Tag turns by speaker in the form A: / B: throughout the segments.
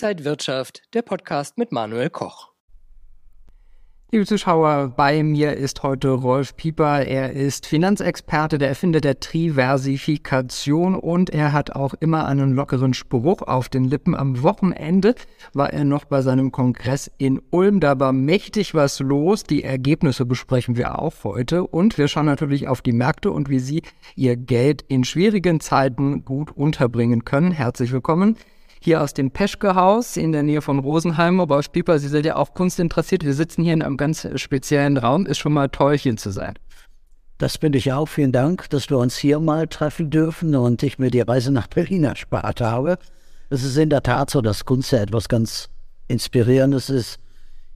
A: Inside Wirtschaft, der Podcast mit Manuel Koch.
B: Liebe Zuschauer, bei mir ist heute Rolf Pieper. Er ist Finanzexperte, der Erfinder der Triversifikation und er hat auch immer einen lockeren Spruch auf den Lippen. Am Wochenende war er noch bei seinem Kongress in Ulm. Da war mächtig was los. Die Ergebnisse besprechen wir auch heute und wir schauen natürlich auf die Märkte und wie sie ihr Geld in schwierigen Zeiten gut unterbringen können. Herzlich willkommen hier aus dem Peschke-Haus in der Nähe von Rosenheim. Aber Pieper, Sie sind ja auch kunstinteressiert. Wir sitzen hier in einem ganz speziellen Raum. Ist schon mal toll, hier zu sein.
C: Das bin ich auch. Vielen Dank, dass wir uns hier mal treffen dürfen und ich mir die Reise nach Berlin erspart habe. Es ist in der Tat so, dass Kunst ja etwas ganz Inspirierendes ist.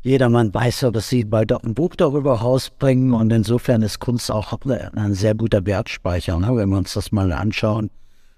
C: Jedermann weiß ja, dass sie bald auch ein Buch darüber rausbringen und insofern ist Kunst auch ein sehr guter Wertspeicher, ne? wenn wir uns das mal anschauen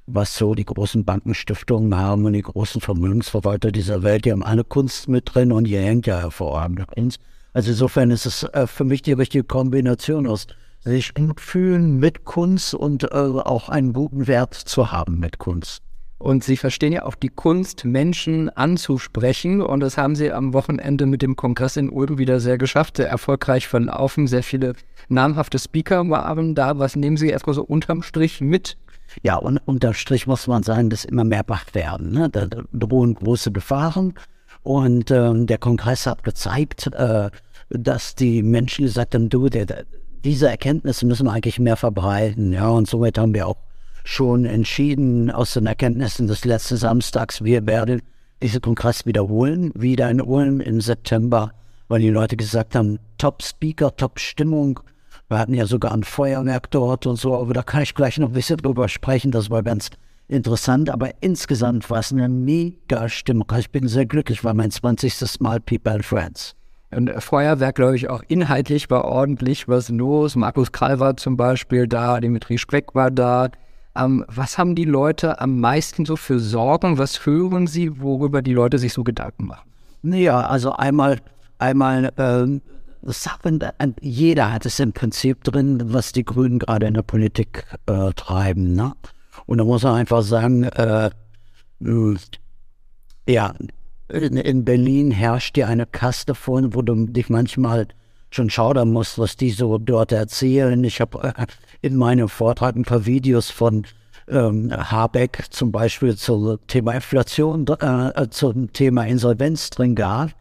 C: was so die großen Bankenstiftungen haben und die großen Vermögensverwalter dieser Welt, die haben alle Kunst mit drin und hier hängt ja hervorragende Kunst. Also insofern ist es äh, für mich die richtige Kombination aus sich gut fühlen mit Kunst und äh, auch einen guten Wert zu haben mit Kunst.
B: Und Sie verstehen ja auch die Kunst, Menschen anzusprechen. Und das haben Sie am Wochenende mit dem Kongress in Ulm wieder sehr geschafft, sehr erfolgreich verlaufen. Sehr viele namhafte Speaker waren da. Was nehmen Sie erstmal so unterm Strich mit
C: ja, und unter Strich muss man sagen, dass immer mehr wach werden. Ne? Da drohen große Gefahren. Und ähm, der Kongress hat gezeigt, äh, dass die Menschen gesagt haben, du, der, der, diese Erkenntnisse müssen wir eigentlich mehr verbreiten. Ja, und somit haben wir auch schon entschieden aus den Erkenntnissen des letzten Samstags, wir werden diesen Kongress wiederholen, wieder in Ulm im September, weil die Leute gesagt haben, Top Speaker, Top Stimmung, wir hatten ja sogar ein Feuerwerk dort und so, aber da kann ich gleich noch ein bisschen drüber sprechen. Das war ganz interessant, aber insgesamt war es eine mega Stimmung. Ich bin sehr glücklich, war mein 20. Mal People and Friends.
B: Und Feuerwerk, glaube ich, auch inhaltlich war ordentlich was los. Markus Krall war zum Beispiel da, Dimitri Speck war da. Ähm, was haben die Leute am meisten so für Sorgen? Was hören sie, worüber die Leute sich so Gedanken machen?
C: Naja, also einmal, einmal äh, Sachen, jeder hat es im Prinzip drin, was die Grünen gerade in der Politik äh, treiben. Ne? Und da muss man einfach sagen, äh, ja, in, in, Berlin herrscht dir eine Kaste vor, wo du dich manchmal schon schaudern musst, was die so dort erzählen. Ich habe äh, in meinem Vortrag ein paar Videos von ähm, Habeck zum Beispiel zum Thema Inflation, äh, zum Thema Insolvenz drin gehabt.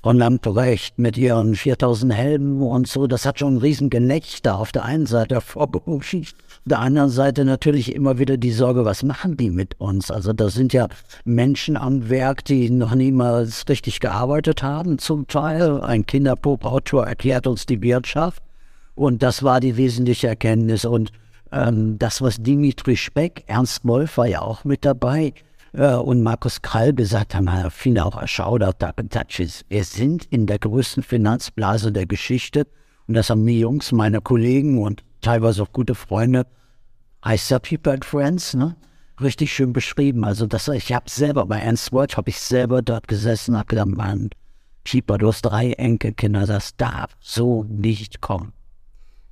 C: Frau Lamprecht mit ihren 4000 Helmen und so, das hat schon ein riesen Gelächter auf der einen Seite hervorgerufen, auf der anderen Seite natürlich immer wieder die Sorge, was machen die mit uns? Also da sind ja Menschen am Werk, die noch niemals richtig gearbeitet haben zum Teil. Ein Kinderpop-Autor erklärt uns die Wirtschaft und das war die wesentliche Erkenntnis und ähm, das, was Dimitri Speck, Ernst Wolf war ja auch mit dabei, äh, und Markus Krall gesagt haben, viele auch erschaudert, wir sind in der größten Finanzblase der Geschichte und das haben die Jungs, meine Kollegen und teilweise auch gute Freunde, heißt ja People and Friends, ne? richtig schön beschrieben. Also das, ich habe selber bei Ernst Wolf, habe ich selber dort gesessen und habe gedacht, Mann, Pieper, du hast drei Enkelkinder, das darf so nicht kommen.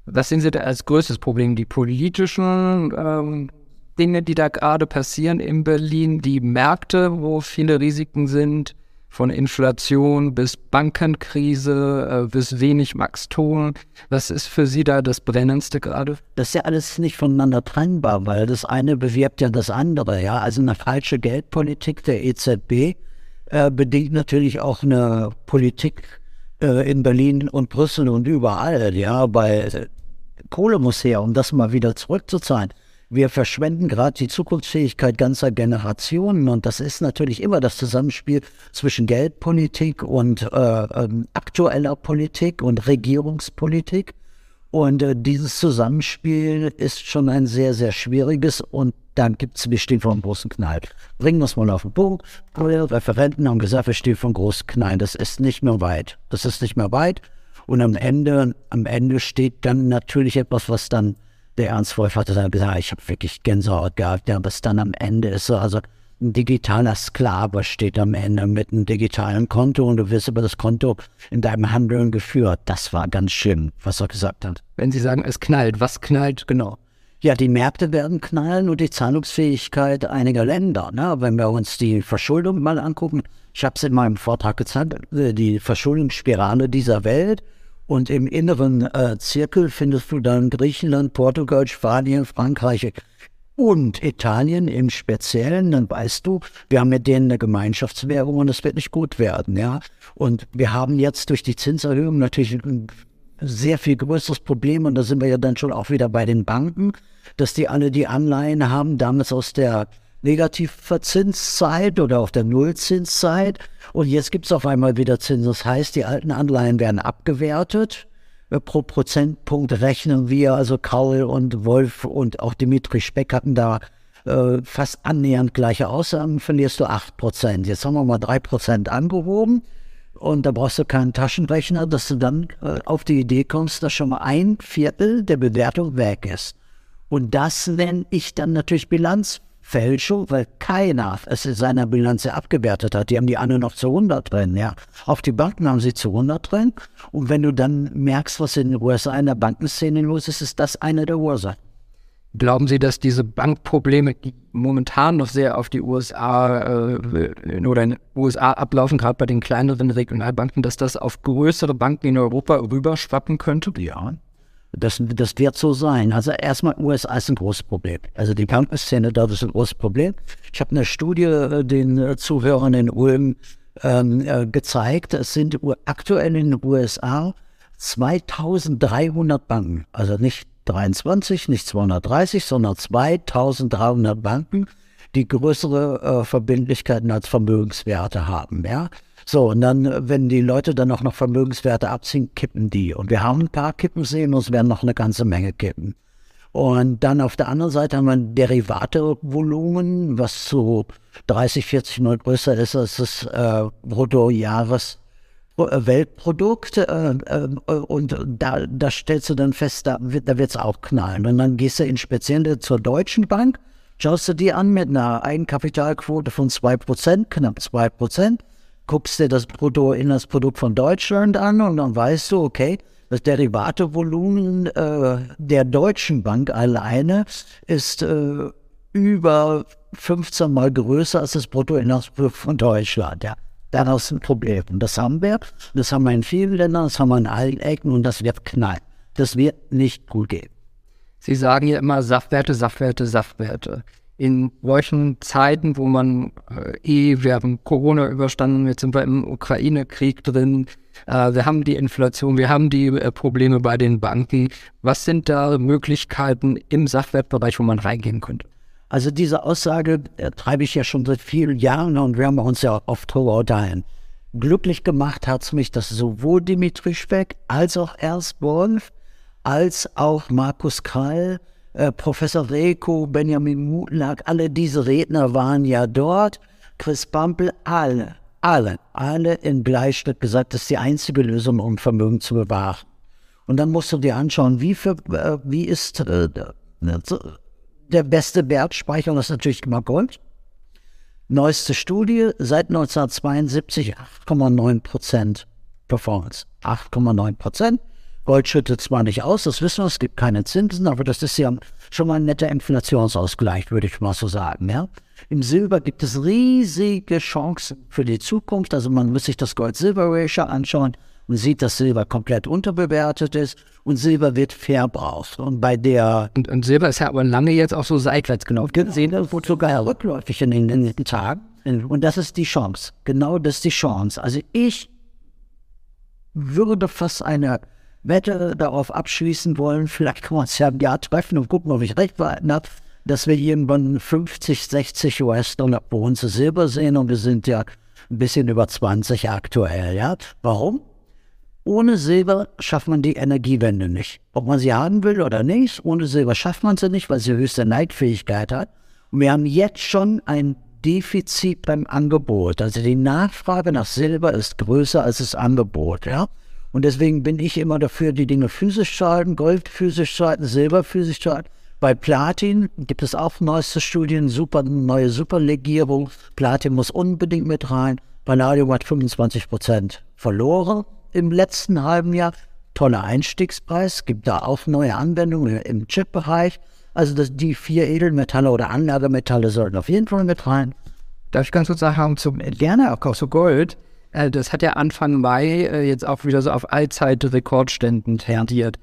B: Was sehen Sie da als größtes Problem? Die politischen ähm, Dinge, die da gerade passieren in Berlin, die Märkte, wo viele Risiken sind, von Inflation bis Bankenkrise äh, bis wenig Wachstum. Was ist für Sie da das Brennendste gerade?
C: Das ist ja alles nicht voneinander trennbar, weil das eine bewirbt ja das andere. Ja, also eine falsche Geldpolitik der EZB äh, bedingt natürlich auch eine Politik äh, in Berlin und Brüssel und überall. Ja, bei Kohle muss her, um das mal wieder zurückzuzahlen. Wir verschwenden gerade die Zukunftsfähigkeit ganzer Generationen und das ist natürlich immer das Zusammenspiel zwischen Geldpolitik und äh, äh, aktueller Politik und Regierungspolitik. Und äh, dieses Zusammenspiel ist schon ein sehr, sehr schwieriges und dann gibt es, wir stehen vor einem großen Knall. Bringen wir es mal auf den Punkt. Referenten haben gesagt, wir stehen vor einem großen Knall. Das ist nicht mehr weit. Das ist nicht mehr weit. Und am Ende, am Ende steht dann natürlich etwas, was dann der Ernst Wolf hatte dann gesagt, ich habe wirklich Gänsehaut gehabt, ja, was dann am Ende ist so, also ein digitaler Sklave steht am Ende mit einem digitalen Konto und du wirst über das Konto in deinem Handeln geführt. Das war ganz schön, was er gesagt hat.
B: Wenn Sie sagen, es knallt, was knallt genau?
C: Ja, die Märkte werden knallen und die Zahlungsfähigkeit einiger Länder. Ne? Wenn wir uns die Verschuldung mal angucken, Ich habe es in meinem Vortrag gezeigt, äh, die Verschuldungsspirale dieser Welt. Und im inneren äh, Zirkel findest du dann Griechenland, Portugal, Spanien, Frankreich und Italien im Speziellen. Dann weißt du, wir haben mit denen eine Gemeinschaftswährung und es wird nicht gut werden. Ja? Und wir haben jetzt durch die Zinserhöhung natürlich ein sehr viel größeres Problem. Und da sind wir ja dann schon auch wieder bei den Banken, dass die alle die Anleihen haben, damals aus der Negativverzinszeit oder auf der Nullzinszeit. Und jetzt gibt es auf einmal wieder Zinsen. Das heißt, die alten Anleihen werden abgewertet. Äh, pro Prozentpunkt rechnen wir, also Kaul und Wolf und auch Dimitri Speck hatten da äh, fast annähernd gleiche Aussagen, verlierst du 8%. Jetzt haben wir mal 3% angehoben. Und da brauchst du keinen Taschenrechner, dass du dann äh, auf die Idee kommst, dass schon mal ein Viertel der Bewertung weg ist. Und das nenne ich dann natürlich Bilanz Fälschung, weil keiner es in seiner Bilanz abgewertet hat. Die haben die alle noch zu 100 drin, ja. Auf die Banken haben sie zu 100 drin. Und wenn du dann merkst, was in den USA in der Bankenszene los ist, ist das eine der Ursachen.
B: Glauben Sie, dass diese Bankprobleme, die momentan noch sehr auf die USA äh, oder in den USA ablaufen, gerade bei den kleineren Regionalbanken, dass das auf größere Banken in Europa rüberschwappen könnte?
C: Ja, das, das wird so sein. Also erstmal, USA ist ein großes Problem. Also die Bankenszene dort ist ein großes Problem. Ich habe eine Studie äh, den äh, Zuhörern in Ulm ähm, äh, gezeigt. Es sind aktuell in den USA 2300 Banken. Also nicht 23, nicht 230, sondern 2300 Banken, die größere äh, Verbindlichkeiten als Vermögenswerte haben. Ja? So, und dann, wenn die Leute dann auch noch Vermögenswerte abziehen, kippen die. Und wir haben ein paar Kippen sehen und es werden noch eine ganze Menge kippen. Und dann auf der anderen Seite haben wir ein Derivatevolumen, was so 30, 40 Mal größer ist als das äh, Bruttojahres. Äh, Weltprodukt äh, äh, und da, da stellst du dann fest, da wird da wird's auch knallen. Und dann gehst du in speziell zur Deutschen Bank, schaust du die an mit einer Eigenkapitalquote von 2%, knapp 2%, guckst dir das Bruttoinlandsprodukt von Deutschland an und dann weißt du, okay, das Derivatevolumen äh, der Deutschen Bank alleine ist äh, über 15 Mal größer als das Bruttoinlandsprodukt von Deutschland. Ja. Daraus ein Problem. Und das haben wir. Das haben wir in vielen Ländern, das haben wir in allen Ecken und das wird knallen. Das wird nicht gut gehen.
B: Sie sagen ja immer Saftwerte, Saftwerte, Saftwerte in solchen Zeiten, wo man äh, eh, wir haben Corona überstanden, jetzt sind wir im Ukraine-Krieg drin, äh, wir haben die Inflation, wir haben die äh, Probleme bei den Banken. Was sind da Möglichkeiten im Sachwertbereich, wo man reingehen könnte?
C: Also diese Aussage äh, treibe ich ja schon seit vielen Jahren und wir haben uns ja oft darüber unterhalten. Glücklich gemacht hat es mich, dass sowohl Dimitri Speck als auch Ernst Wolf als auch Markus Krall äh, Professor Reko, Benjamin Mutenlag, alle diese Redner waren ja dort. Chris Bampel, alle, alle, alle in Bleischritt gesagt, das ist die einzige Lösung, um Vermögen zu bewahren. Und dann musst du dir anschauen, wie, für, äh, wie ist äh, der beste Wertspeicher, das ist natürlich immer Gold. Neueste Studie, seit 1972 8,9 Prozent Performance. 8,9 Prozent. Gold schüttet zwar nicht aus, das wissen wir, es gibt keine Zinsen, aber das ist ja schon mal ein netter Inflationsausgleich, würde ich mal so sagen. Ja? Im Silber gibt es riesige Chancen für die Zukunft. Also man muss sich das Gold-Silber-Ratio anschauen und sieht, dass Silber komplett unterbewertet ist und Silber wird verbraucht. Und bei der...
B: Und, und Silber ist ja aber lange jetzt auch so seitwärts gelaufen.
C: Gesehen, das wurde sogar rückläufig in den, in den Tagen. Und das ist die Chance. Genau das ist die Chance. Also ich würde fast eine Wette darauf abschließen wollen, vielleicht kann man es ja im Jahr treffen und gucken, ob ich recht behalten habe, dass wir irgendwann 50, 60 US-Dollar pro Unze Silber sehen und wir sind ja ein bisschen über 20 aktuell. Ja? Warum? Ohne Silber schafft man die Energiewende nicht. Ob man sie haben will oder nicht, ohne Silber schafft man sie nicht, weil sie höchste Neidfähigkeit hat. Und wir haben jetzt schon ein Defizit beim Angebot. Also die Nachfrage nach Silber ist größer als das Angebot. Ja? Und deswegen bin ich immer dafür, die Dinge physisch zu halten, Gold physisch zu halten, Silber physisch zu halten. Bei Platin gibt es auch neueste Studien, super, neue Superlegierung. Platin muss unbedingt mit rein. Palladium hat 25 Prozent verloren im letzten halben Jahr. Toller Einstiegspreis, gibt da auch neue Anwendungen im Chip-Bereich. Also das, die vier Edelmetalle oder Anlagemetalle sollten auf jeden Fall mit rein.
B: Darf ich ganz kurz sagen, zum Lernerkauf, so Gold, äh, das hat ja Anfang Mai äh, jetzt auch wieder so auf Allzeit-Rekordständen tendiert.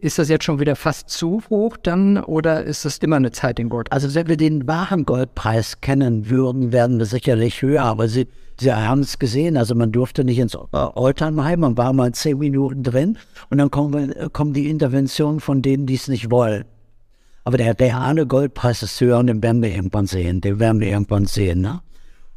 B: Ist das jetzt schon wieder fast zu hoch dann oder ist das immer eine Zeit in Gold?
C: Also wenn wir den wahren Goldpreis kennen würden, werden wir sicherlich höher, aber Sie, Sie haben es gesehen, also man durfte nicht ins Oldtimer-Heim, man war mal zehn Minuten drin und dann kommen, kommen die Interventionen von denen, die es nicht wollen. Aber der reale Goldpreis ist höher und den werden wir irgendwann sehen, den werden wir irgendwann sehen. Ne?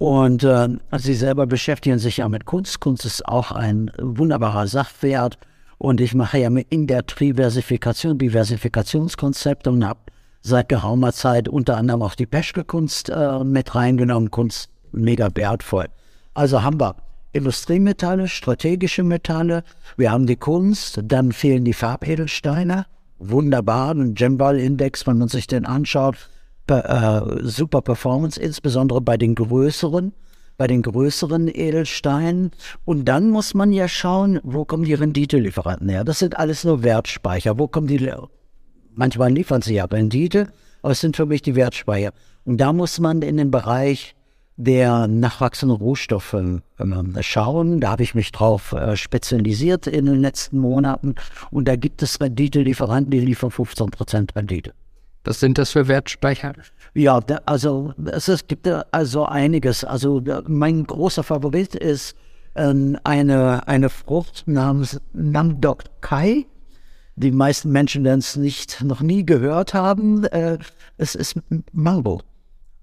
C: Und äh, Sie selber beschäftigen sich ja mit Kunst. Kunst ist auch ein wunderbarer Sachwert. Und ich mache ja in der Diversifikation, Diversifikationskonzept und habe seit geraumer Zeit unter anderem auch die Peschke-Kunst äh, mit reingenommen. Kunst mega wertvoll. Also haben wir Industriemetalle, strategische Metalle, wir haben die Kunst, dann fehlen die Farbedelsteine. Wunderbar, ein Gemball-Index, wenn man sich den anschaut, äh, super Performance, insbesondere bei den größeren bei den größeren Edelsteinen. Und dann muss man ja schauen, wo kommen die Renditelieferanten her. Das sind alles nur Wertspeicher. Wo kommen die? Manchmal liefern sie ja Rendite, aber es sind für mich die Wertspeicher. Und da muss man in den Bereich der nachwachsenden Rohstoffe äh, schauen. Da habe ich mich drauf äh, spezialisiert in den letzten Monaten. Und da gibt es Renditelieferanten, die liefern 15% Rendite.
B: Was sind das für Wertspeicher?
C: Ja, also es, gibt also einiges. Also mein großer Favorit ist äh, eine, eine Frucht namens Namdok Kai. Die meisten Menschen werden es nicht noch nie gehört haben. Äh, es ist Mango.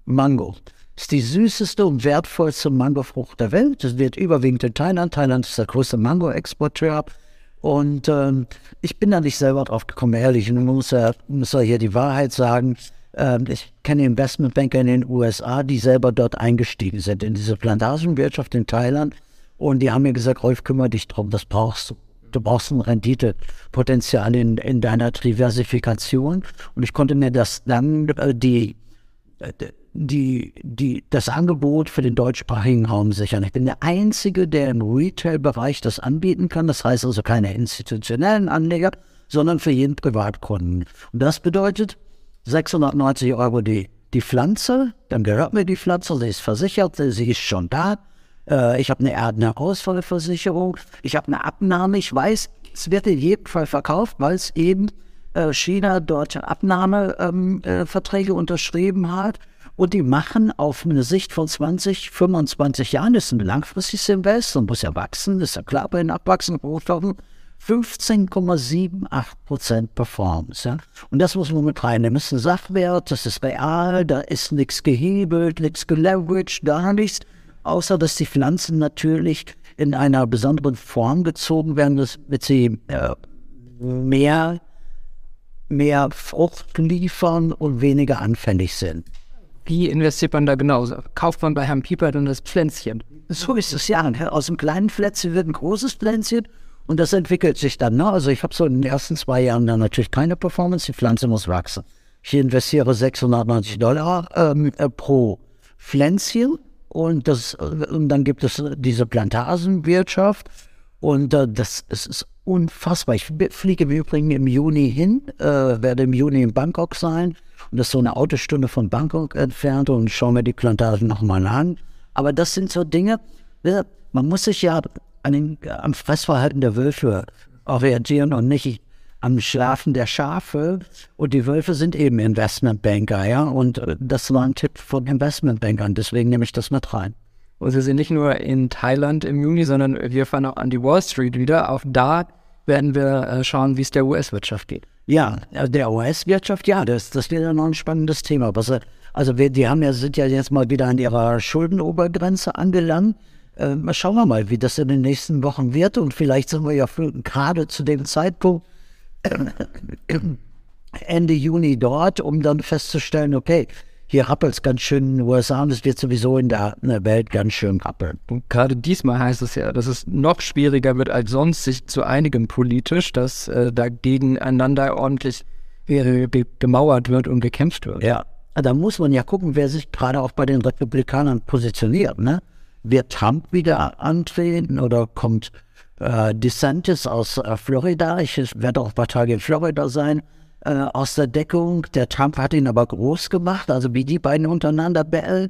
C: Mango. Ist die süßeste und wertvollste Mangofrucht der Welt. Es wird überwiegend in Thailand. Thailand ist der größte Mango-Exporteur. Und ähm, ich bin da nicht selber drauf gekommen, ehrlich. Und muss ja, muss ja hier die Wahrheit sagen. Ähm, ich kenne Investmentbanker in den USA, die selber dort eingestiegen sind in diese Plantagenwirtschaft in Thailand. Und die haben mir gesagt, Rolf, kümmere dich drum, das brauchst du. Du brauchst ein Renditepotenzial in, in deiner Diversifikation. Und ich konnte mir das dann, äh, die, äh, die, die, das Angebot für den deutschsprachigen Raum sichern. Ich bin der Einzige, der im Retail-Bereich das anbieten kann. Das heißt also keine institutionellen Anleger, sondern für jeden Privatkunden. Und das bedeutet 690 Euro die, die Pflanze, dann gehört mir die Pflanze, sie ist versichert, sie ist schon da. Äh, ich habe eine, eine Ausfallversicherung, ich habe eine Abnahme, ich weiß, es wird in jedem Fall verkauft, weil es eben äh, China dort Abnahmeverträge ähm, äh, unterschrieben hat. Und die machen auf eine Sicht von 20, 25 Jahren, das ist ein langfristiges Invest und muss ja wachsen, ist ja klar bei den abwachsenden Rohstoffen, 15,78 Prozent Performance. Ja? Und das muss man mit reinnehmen. Das ist ein Sachwert, das ist real, da ist nichts gehebelt, nichts geleveraged, gar nichts. Außer, dass die Pflanzen natürlich in einer besonderen Form gezogen werden, damit sie äh, mehr, mehr Frucht liefern und weniger anfällig sind.
B: Wie investiert man da genauso? Kauft man bei Herrn Pieper dann das Pflänzchen?
C: So ist es ja. Aus einem kleinen Pflänzchen wird ein großes Pflänzchen und das entwickelt sich dann. Ne? Also ich habe so in den ersten zwei Jahren dann natürlich keine Performance, die Pflanze muss wachsen. Ich investiere 690 Dollar ähm, äh, pro Pflänzchen und, das, und dann gibt es diese Plantagenwirtschaft und äh, das, das ist unfassbar. Ich fliege im Übrigen im Juni hin, äh, werde im Juni in Bangkok sein und das ist so eine Autostunde von Bangkok entfernt und schaue mir die Plantagen nochmal an. Aber das sind so Dinge, man muss sich ja an den, am Fressverhalten der Wölfe orientieren und nicht am Schlafen der Schafe. Und die Wölfe sind eben Investmentbanker, ja. Und äh, das war ein Tipp von Investmentbankern, deswegen nehme ich das mit rein.
B: Und sie sind nicht nur in Thailand im Juni, sondern wir fahren auch an die Wall Street wieder. Auch da werden wir äh, schauen, wie es der US-Wirtschaft geht.
C: Ja, der US-Wirtschaft, ja, das, das wird ja noch ein spannendes Thema. Also wir, die haben ja, sind ja jetzt mal wieder an ihrer Schuldenobergrenze angelangt. Äh, schauen wir mal, wie das in den nächsten Wochen wird. Und vielleicht sind wir ja gerade zu dem Zeitpunkt äh, Ende Juni dort, um dann festzustellen, okay, hier rappelt es ganz schön in den USA und es wird sowieso in der, Welt ganz schön rappeln.
B: Und gerade diesmal heißt es ja, dass es noch schwieriger wird als sonst, sich zu einigen politisch, dass äh, da gegeneinander ordentlich gemauert wird und gekämpft wird.
C: Ja, da muss man ja gucken, wer sich gerade auch bei den Republikanern positioniert. Ne? Wird Trump wieder antreten oder kommt äh, DeSantis aus äh, Florida? Ich werde auch ein paar Tage in Florida sein äh, aus der Deckung. Der Trump hat ihn aber groß gemacht, also wie die beiden untereinander bellen.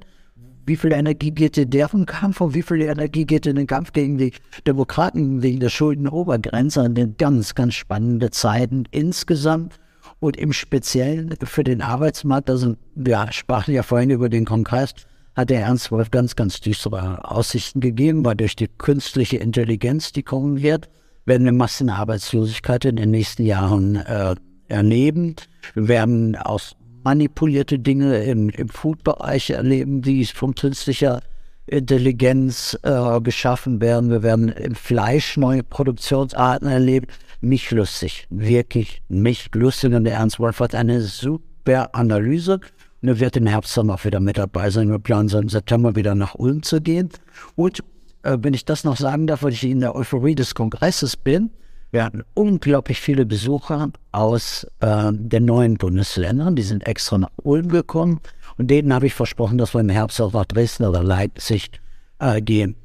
C: wie viel Energie geht in deren Kampf und wie viel Energie geht in den Kampf gegen die Demokraten wegen der Schuldenobergrenze. Und ganz, ganz spannende Zeiten insgesamt und im Speziellen für den Arbeitsmarkt. Also wir sprachen ja vorhin über den Kongress, hat der Ernst Wolf ganz, ganz düstere Aussichten gegeben, weil durch die künstliche Intelligenz, die kommen wird, werden wir Massenarbeitslosigkeit in den nächsten Jahren äh, erleben. Wir werden aus manipulierte Dinge im, im Food-Bereich erleben, die von künstlicher Intelligenz äh, geschaffen werden. Wir werden im Fleisch neue Produktionsarten erleben. Mich lustig, wirklich mich lustig. Und der Ernst Wolf hat eine super Analyse. Und er wird im Herbst dann auch wieder mit dabei sein. Wir planen so im September wieder nach Ulm zu gehen. Und äh, wenn ich das noch sagen darf, weil ich in der Euphorie des Kongresses bin, wir hatten unglaublich viele Besucher aus äh, den neuen Bundesländern. Die sind extra nach Ulm gekommen. Und denen habe ich versprochen, dass wir im Herbst auch nach Dresden oder Leipzig äh, gehen.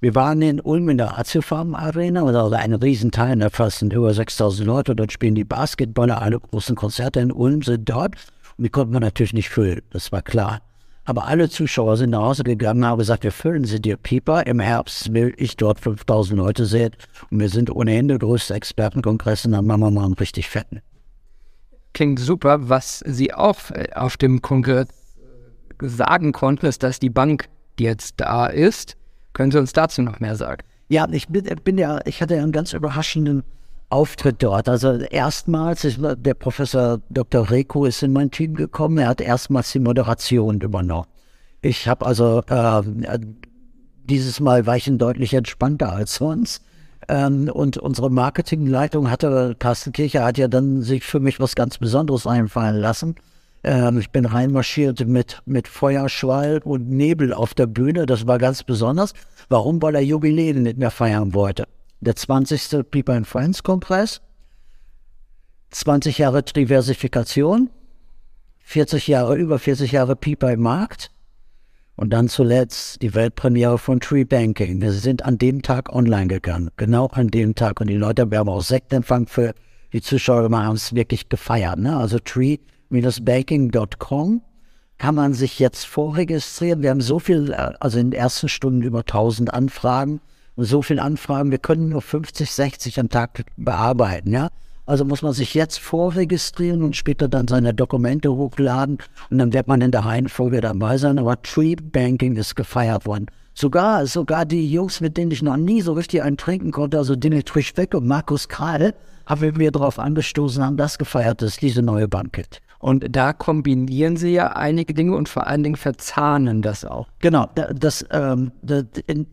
C: Wir waren in Ulm in der Aziofarm Arena, also ein Riesenteil, da fassen über 6000 Leute, dort spielen die Basketballer, alle großen Konzerte in Ulm sind dort. Und die konnten wir natürlich nicht füllen, das war klar. Aber alle Zuschauer sind nach Hause gegangen und haben gesagt, wir füllen sie dir Pieper. Im Herbst will ich dort 5000 Leute sehen. Und wir sind ohnehin der größte Expertenkongress und dann machen wir mal einen richtig fetten.
B: Klingt super. Was Sie auch äh, auf dem Kongress sagen konnten, ist, dass die Bank, die jetzt da ist, können Sie uns dazu noch mehr sagen?
C: Ja, ich bin, bin ja, ich hatte ja einen ganz überraschenden Auftritt dort. Also erstmals, ist, der Professor Dr. Reko ist in mein Team gekommen, er hat erstmals die Moderation übernommen. Ich habe also äh, dieses Mal war ich deutlich entspannter als sonst. Ähm, und unsere Marketingleitung hatte, Carsten Kircher hat ja dann sich für mich was ganz Besonderes einfallen lassen. Ähm, ich bin reinmarschiert mit, mit Feuerschwall und Nebel auf der Bühne. Das war ganz besonders. Warum? Weil er Jubiläen nicht mehr feiern wollte der 20. People and Friends Kongress, 20 Jahre Diversifikation, 40 Jahre, über 40 Jahre People im Markt und dann zuletzt die Weltpremiere von Tree Banking. Wir sind an dem Tag online gegangen, genau an dem Tag. Und die Leute, wir haben auch Sektempfang für die Zuschauer, wir haben es wirklich gefeiert. Ne? Also tree-banking.com kann man sich jetzt vorregistrieren. Wir haben so viel, äh, also in den ersten Stunden über 1000 Anfragen so viele Anfragen, wir können nur 50, 60 am Tag bearbeiten, ja. Also muss man sich jetzt vorregistrieren und später dann seine Dokumente hochladen und dann wird man in der Reihenfolge dabei sein. Aber Tree Banking ist gefeiert worden. Sogar, sogar die Jungs, mit denen ich noch nie so richtig einen trinken konnte, also Dimitri Speck und Markus Karl, haben wir darauf angestoßen, haben das gefeiert, das ist diese neue Banket.
B: Und da kombinieren sie ja einige Dinge und vor allen Dingen verzahnen das auch.
C: Genau, das, ähm, das in,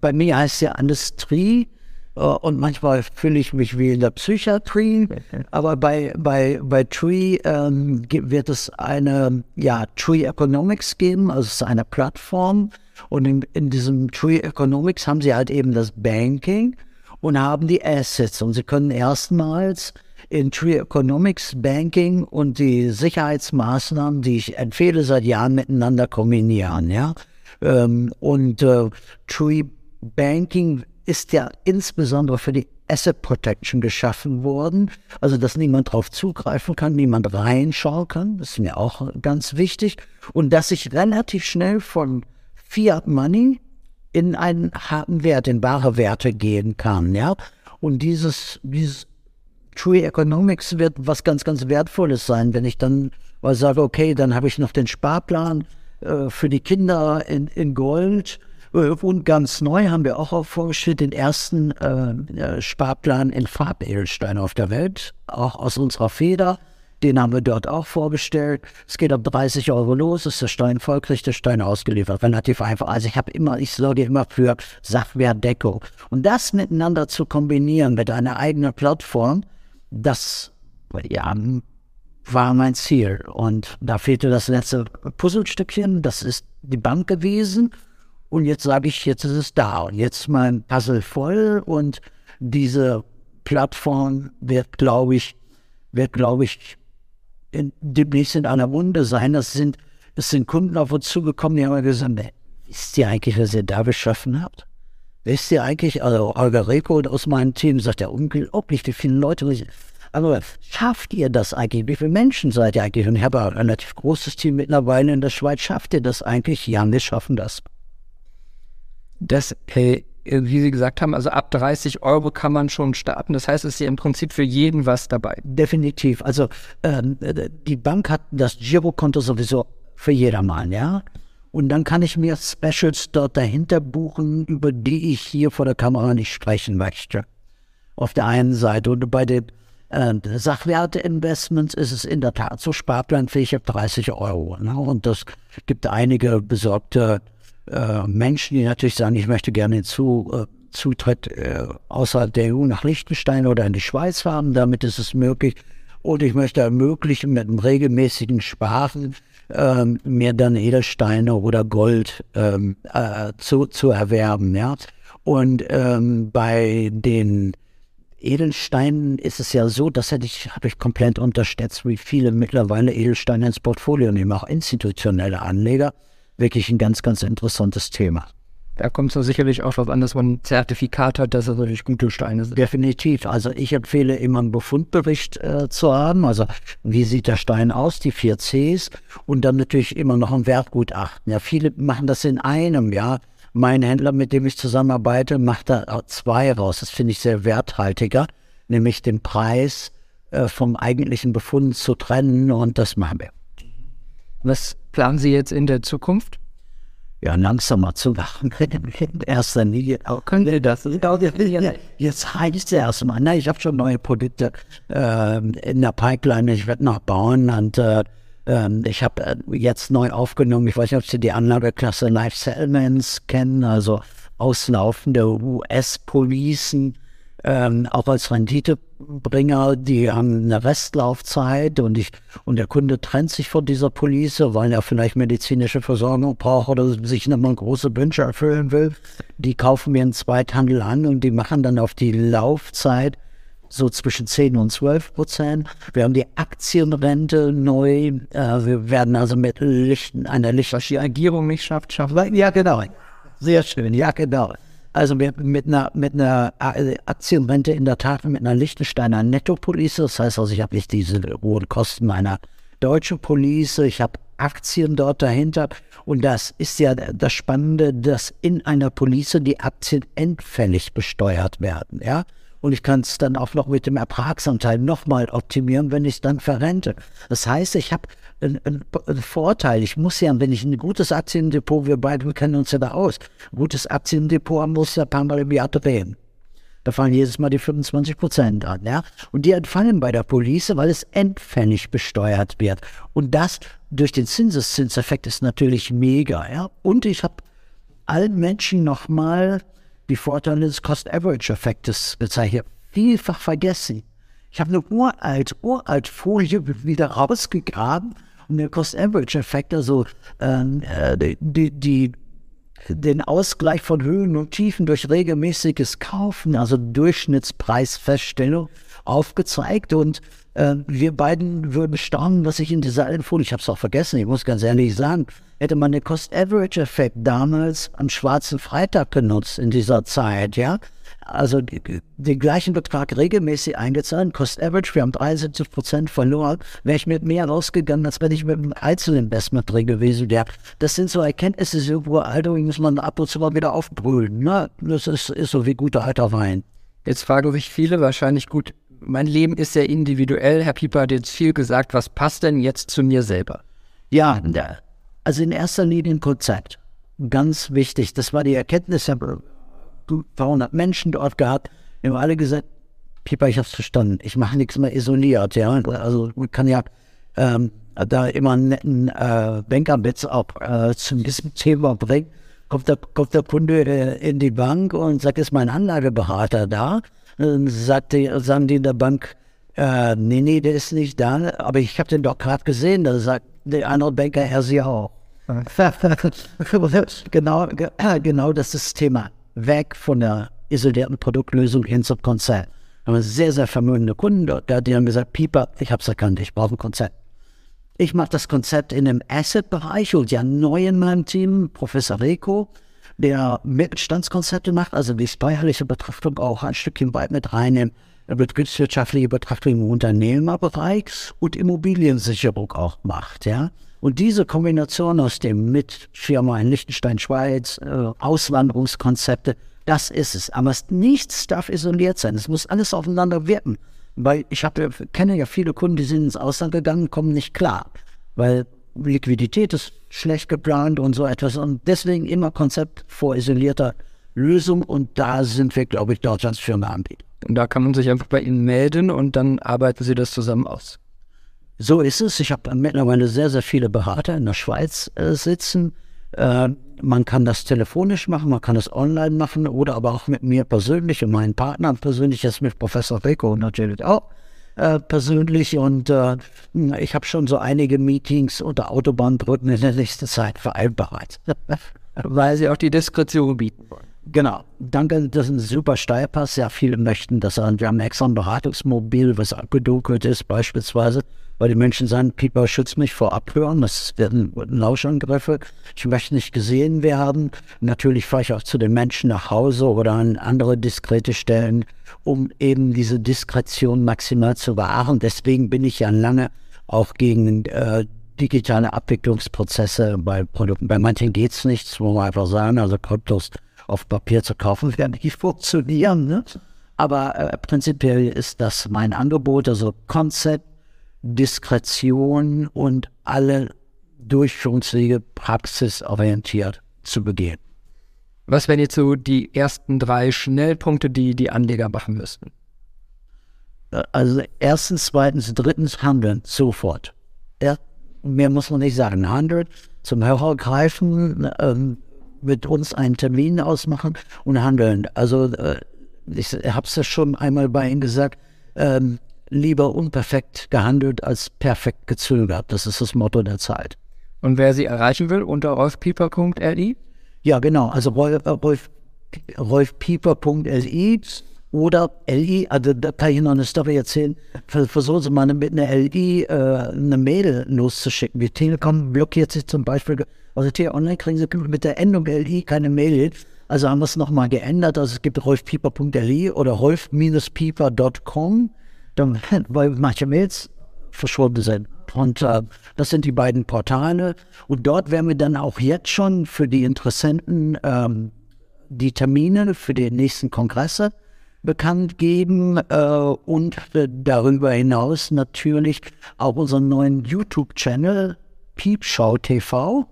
C: bei mir heißt es ja Anästhesie äh, und manchmal fühle ich mich wie in der Psychiatrie, aber bei, bei, bei Tree ähm, wird es eine, ja, Tree Economics geben, also es ist eine Plattform. Und in, in diesem Tree Economics haben sie halt eben das Banking und haben die Assets. Und sie können erstmals in Tree Economics Banking und die Sicherheitsmaßnahmen, die ich empfehle seit Jahren miteinander kombinieren, ja. Ähm, und äh, Tree Banking ist ja insbesondere für die Asset Protection geschaffen worden, also dass niemand darauf zugreifen kann, niemand reinschauen kann, das ist mir auch ganz wichtig, und dass ich relativ schnell von Fiat Money in einen harten Wert, in bare Werte gehen kann, ja. Und dieses, dieses True Economics wird was ganz, ganz Wertvolles sein, wenn ich dann mal sage, okay, dann habe ich noch den Sparplan äh, für die Kinder in, in Gold und ganz neu haben wir auch vorgestellt den ersten äh, äh, Sparplan in Farbedelstein auf der Welt, auch aus unserer Feder. Den haben wir dort auch vorgestellt. Es geht ab 30 Euro los, ist der Stein voll, kriegt der Stein ausgeliefert. Relativ einfach. Also ich habe immer, ich sorge immer für Sachwertdeckung. Und das miteinander zu kombinieren mit einer eigenen Plattform, das ja, war mein Ziel. Und da fehlte das letzte Puzzlestückchen, das ist die Bank gewesen. Und jetzt sage ich, jetzt ist es da und jetzt mein Puzzle voll und diese Plattform wird, glaube ich, wird, glaube ich, in, demnächst in einer Wunde sein. Das sind, es sind Kunden auf uns zugekommen, die haben gesagt, wisst ihr eigentlich, was ihr da beschaffen habt? Wisst ihr eigentlich, also Holger Reko aus meinem Team sagt ja unglaublich, wie viele Leute Aber schafft ihr das eigentlich? Wie viele Menschen seid ihr eigentlich? Und ich habe ein relativ großes Team mittlerweile in der Schweiz. Schafft ihr das eigentlich? Ja, wir schaffen das.
B: Das, äh, wie Sie gesagt haben, also ab 30 Euro kann man schon starten. Das heißt, es ist ja im Prinzip für jeden was dabei.
C: Definitiv. Also ähm, die Bank hat das Girokonto sowieso für jedermann, ja. Und dann kann ich mir Specials dort dahinter buchen, über die ich hier vor der Kamera nicht sprechen möchte. Auf der einen Seite. Und bei den äh, Sachwerte-Investments ist es in der Tat so sparplanfähig ab 30 Euro. Ne? Und das gibt einige besorgte äh, Menschen, die natürlich sagen, ich möchte gerne Zu, äh, Zutritt äh, außerhalb der EU nach Liechtenstein oder in die Schweiz haben. Damit ist es möglich. Und ich möchte ermöglichen, mit einem regelmäßigen Sparen ähm, mir dann Edelsteine oder Gold ähm, äh, zu, zu erwerben. Ja? Und ähm, bei den Edelsteinen ist es ja so, das hätte ich, habe ich komplett unterschätzt, wie viele mittlerweile Edelsteine ins Portfolio nehmen, auch institutionelle Anleger. Wirklich ein ganz, ganz interessantes Thema.
B: Da kommt es sicherlich auch darauf an, dass man ein Zertifikat hat, dass es natürlich gute Steine sind.
C: Definitiv. Also ich empfehle immer einen Befundbericht äh, zu haben. Also wie sieht der Stein aus, die vier Cs und dann natürlich immer noch ein Wertgutachten. Ja, viele machen das in einem, ja. Mein Händler, mit dem ich zusammenarbeite, macht da zwei raus. Das finde ich sehr werthaltiger, nämlich den Preis äh, vom eigentlichen Befund zu trennen und das machen wir.
B: Was planen Sie jetzt in der Zukunft?
C: ja, langsamer zu machen. In erster Linie. Können Sie das? Jetzt heißt es erstmal, na, ich habe schon neue Produkte äh, in der Pipeline, ich werde noch bauen und äh, ähm, ich habe äh, jetzt neu aufgenommen, ich weiß nicht, ob Sie die Anlageklasse Life Settlements kennen, also auslaufende US-Policen ähm, auch als Renditebringer, die haben eine Restlaufzeit und ich und der Kunde trennt sich von dieser Police, weil er vielleicht medizinische Versorgung braucht oder sich nochmal große Wünsche erfüllen will. Die kaufen wir in Zweithandel an und die machen dann auf die Laufzeit so zwischen 10 und 12 Prozent. Wir haben die Aktienrente neu. Äh, wir werden also mit Lichten, einer Licht...
B: Was die Regierung nicht schafft, schaffen
C: Ja, genau. Sehr schön. Ja, genau. Also mit, mit, einer, mit einer Aktienrente in der Tat mit einer Liechtensteiner Nettopolice. Das heißt also, ich habe nicht diese hohen Kosten einer deutschen Police. Ich habe Aktien dort dahinter. Und das ist ja das Spannende, dass in einer Police die Aktien endfällig besteuert werden. Ja? Und ich kann es dann auch noch mit dem Ertragsanteil nochmal optimieren, wenn ich es dann verrente. Das heißt, ich habe einen, einen, Vorteil. Ich muss ja, wenn ich ein gutes Aktiendepot, wir beide wir kennen uns ja da aus, ein gutes Aktiendepot muss ja ein paar Mal im Jahr drehen. Da fallen jedes Mal die 25 Prozent an, ja. Und die entfallen bei der Police, weil es endfällig besteuert wird. Und das durch den Zinseszinseffekt ist natürlich mega, ja. Und ich habe allen Menschen nochmal die Vorteile des Cost-Average-Effektes gezeichnet. Vielfach vergessen. Ich habe eine uralt, uralt Folie wieder rausgegraben und der Cost-Average-Effekt, also ähm, äh, die, die, den Ausgleich von Höhen und Tiefen durch regelmäßiges Kaufen, also Durchschnittspreisfeststellung, aufgezeigt und äh, wir beiden würden staunen, was ich in dieser Folie, ich habe es auch vergessen, ich muss ganz ehrlich sagen, hätte man den Cost-Average-Effekt damals am Schwarzen Freitag genutzt in dieser Zeit, ja, also den gleichen Betrag regelmäßig eingezahlt, Cost Average, wir haben 73 Prozent verloren, wäre ich mit mehr rausgegangen, als wenn ich mit einem Einzelinvestment drin gewesen wäre. Das sind so Erkenntnisse, so Alter, die muss man ab und zu mal wieder aufbrüllen. Ne? Das ist, ist so wie guter alter Wein.
B: Jetzt fragen sich viele wahrscheinlich, gut, mein Leben ist sehr individuell. Herr Pieper hat jetzt viel gesagt. Was passt denn jetzt zu mir selber?
C: Ja, also in erster Linie ein Konzept. Ganz wichtig. Das war die Erkenntnis, Herr 200 Menschen dort gehabt. Wir haben alle gesagt, Pieper, ich hab's verstanden. Ich mache nichts mehr isoliert. Ja, also man kann ja ähm, da immer einen netten äh, Bankerbitz auch äh, zu diesem Thema bringen. Kommt der, kommt der Kunde äh, in die Bank und sagt, ist mein Anlageberater da? Dann sagt die, sagen die in der Bank, äh, nee, nee, der ist nicht da, aber ich habe den doch gerade gesehen. Da sagt der andere Banker, er sie auch. genau, genau das ist das Thema weg von der isolierten Produktlösung hin zum Konzept. Wir haben sehr, sehr vermögende Kunden dort, die haben gesagt, Pieper, ich habe es erkannt, ich brauche ein Konzept. Ich mache das Konzept in dem Asset-Bereich und ja neu in meinem Team, Professor Rico, der Mittelstandskonzepte macht, also die steuerliche Betrachtung auch ein Stückchen weit mit reinnimmt. betriebswirtschaftliche Betrachtung im Unternehmerbereich und Immobiliensicherung auch macht, ja. Und diese Kombination aus dem mit Firma in Liechtenstein, Schweiz, äh, Auswanderungskonzepte, das ist es. Aber nichts darf isoliert sein. Es muss alles aufeinander wirken. Weil ich habe, kenne ja viele Kunden, die sind ins Ausland gegangen, kommen nicht klar. Weil Liquidität ist schlecht geplant und so etwas. Und deswegen immer Konzept vor isolierter Lösung. Und da sind wir, glaube ich, Deutschlands Firma anbieten.
B: Und da kann man sich einfach bei Ihnen melden und dann arbeiten Sie das zusammen aus.
C: So ist es. Ich habe mittlerweile sehr, sehr viele Berater in der Schweiz äh, sitzen. Äh, man kann das telefonisch machen, man kann das online machen oder aber auch mit mir persönlich und meinen Partnern persönlich, jetzt mit Professor Rico natürlich auch äh, persönlich. Und äh, ich habe schon so einige Meetings unter Autobahnbrücken in der nächsten Zeit vereinbart.
B: Weil Sie auch die Diskretion bieten wollen.
C: Genau. Danke, das ist ein super Steilpass. Sehr viele möchten das. Wir haben extra ein Beratungsmobil, was abgedunkelt ist, beispielsweise weil die Menschen sagen, Pieper schützt mich vor Abhören, das werden Lauschangriffe, ich möchte nicht gesehen werden. Natürlich fahre ich auch zu den Menschen nach Hause oder an andere diskrete Stellen, um eben diese Diskretion maximal zu wahren. Deswegen bin ich ja lange auch gegen äh, digitale Abwicklungsprozesse bei Produkten. Bei manchen geht es nicht, das muss man einfach sagen, also Kryptos auf Papier zu kaufen, werden nicht funktionieren. Ne? Aber äh, prinzipiell ist das mein Angebot, also Konzept, Diskretion und alle Durchführungswege praxisorientiert zu begehen.
B: Was wären jetzt so die ersten drei Schnellpunkte, die die Anleger machen müssten?
C: Also erstens, zweitens, drittens handeln, sofort. Ja, mehr muss man nicht sagen. Handeln, zum Hörer greifen, ähm, mit uns einen Termin ausmachen und handeln. Also äh, ich habe es ja schon einmal bei Ihnen gesagt, ähm, lieber unperfekt gehandelt als perfekt gezögert. Das ist das Motto der Zeit.
B: Und wer Sie erreichen will, unter rolfpieper.li?
C: Ja, genau. Also Rolf, Rolf, rolfpieper.li oder LI, also da kann ich noch eine Story erzählen. Versuchen Sie mal mit einer LI äh, eine Mail loszuschicken. Die Telekom blockiert sich zum Beispiel, also T-Online kriegen Sie mit der Endung LI keine Mail. Also haben wir es nochmal geändert. Also es gibt rolfpieper.li oder rolf-pieper.com dann, weil manche Mails verschwunden sind. Und äh, das sind die beiden Portale. Und dort werden wir dann auch jetzt schon für die Interessenten ähm, die Termine für die nächsten Kongresse bekannt geben äh, und äh, darüber hinaus natürlich auch unseren neuen YouTube-Channel Piepschau TV.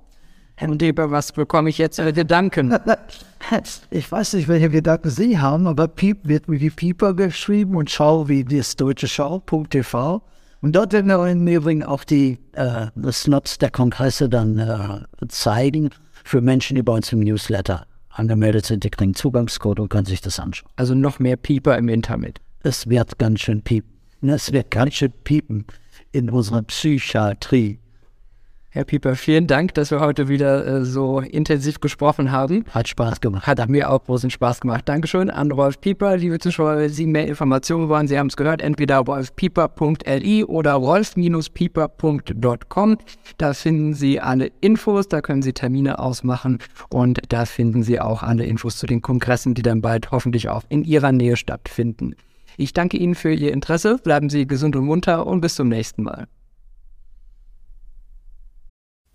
B: Herr Deber, was bekomme ich jetzt für Gedanken?
C: Ich weiß nicht, welche Gedanken Sie haben, aber Piep wird wie die Pieper geschrieben und Schau wie das deutsche Schau.tv. Und dort werden wir im Übrigen auch die äh, Slots der Kongresse dann äh, zeigen für Menschen, die bei uns im Newsletter angemeldet sind. Die kriegen Zugangscode und können sich das anschauen.
B: Also noch mehr Pieper im Internet.
C: Es wird ganz schön piepen. Es wird ganz schön piepen in unserer Psychiatrie.
B: Herr Pieper, vielen Dank, dass wir heute wieder äh, so intensiv gesprochen haben.
C: Hat Spaß gemacht.
B: Hat mir auch großen Spaß gemacht. Dankeschön an Rolf Pieper, liebe Zuschauer. Wenn Sie mehr Informationen wollen, Sie haben es gehört, entweder rolfpieper.li oder rolf-pieper.com. Da finden Sie alle Infos, da können Sie Termine ausmachen und da finden Sie auch alle Infos zu den Kongressen, die dann bald hoffentlich auch in Ihrer Nähe stattfinden. Ich danke Ihnen für Ihr Interesse. Bleiben Sie gesund und munter und bis zum nächsten Mal.